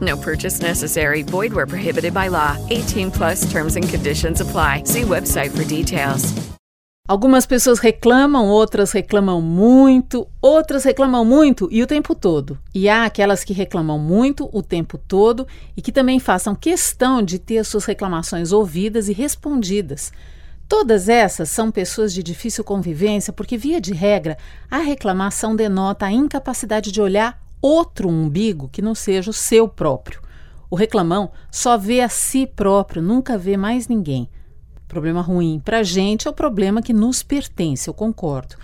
No purchase necessary. Void where prohibited by law. 18 plus terms and conditions apply. See website for details. Algumas pessoas reclamam, outras reclamam muito, outras reclamam muito e o tempo todo. E há aquelas que reclamam muito o tempo todo e que também façam questão de ter suas reclamações ouvidas e respondidas. Todas essas são pessoas de difícil convivência porque, via de regra, a reclamação denota a incapacidade de olhar outro umbigo que não seja o seu próprio. O reclamão só vê a si próprio, nunca vê mais ninguém. Problema ruim para a gente é o problema que nos pertence, eu concordo.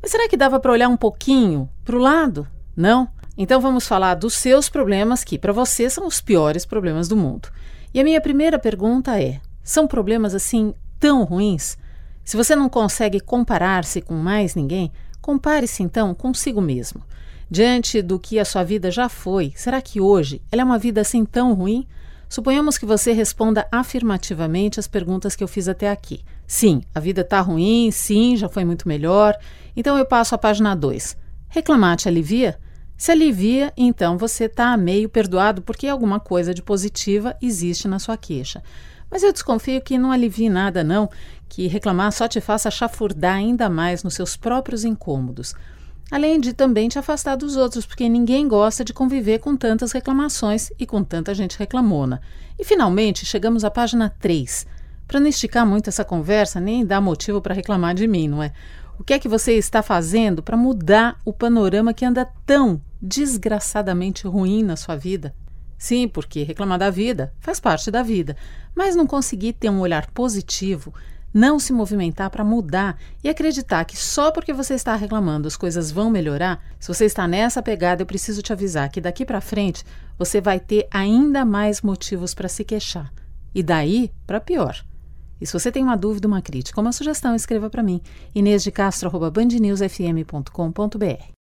Mas será que dava para olhar um pouquinho para o lado? Não? Então vamos falar dos seus problemas, que para você são os piores problemas do mundo. E a minha primeira pergunta é: são problemas assim tão ruins? Se você não consegue comparar-se com mais ninguém, compare-se então consigo mesmo. Diante do que a sua vida já foi, será que hoje ela é uma vida assim tão ruim? Suponhamos que você responda afirmativamente as perguntas que eu fiz até aqui. Sim, a vida está ruim, sim, já foi muito melhor. Então eu passo à página 2. Reclamar te alivia? Se alivia, então você está meio perdoado porque alguma coisa de positiva existe na sua queixa. Mas eu desconfio que não alivie nada, não, que reclamar só te faça chafurdar ainda mais nos seus próprios incômodos além de também te afastar dos outros, porque ninguém gosta de conviver com tantas reclamações e com tanta gente reclamona. E finalmente chegamos à página 3. Para não esticar muito essa conversa, nem dar motivo para reclamar de mim, não é? O que é que você está fazendo para mudar o panorama que anda tão desgraçadamente ruim na sua vida? Sim, porque reclamar da vida faz parte da vida, mas não conseguir ter um olhar positivo não se movimentar para mudar e acreditar que só porque você está reclamando as coisas vão melhorar, se você está nessa pegada, eu preciso te avisar que daqui para frente você vai ter ainda mais motivos para se queixar. E daí para pior. E se você tem uma dúvida, uma crítica, uma sugestão, escreva para mim. inêsdecastro.bandnewsfm.com.br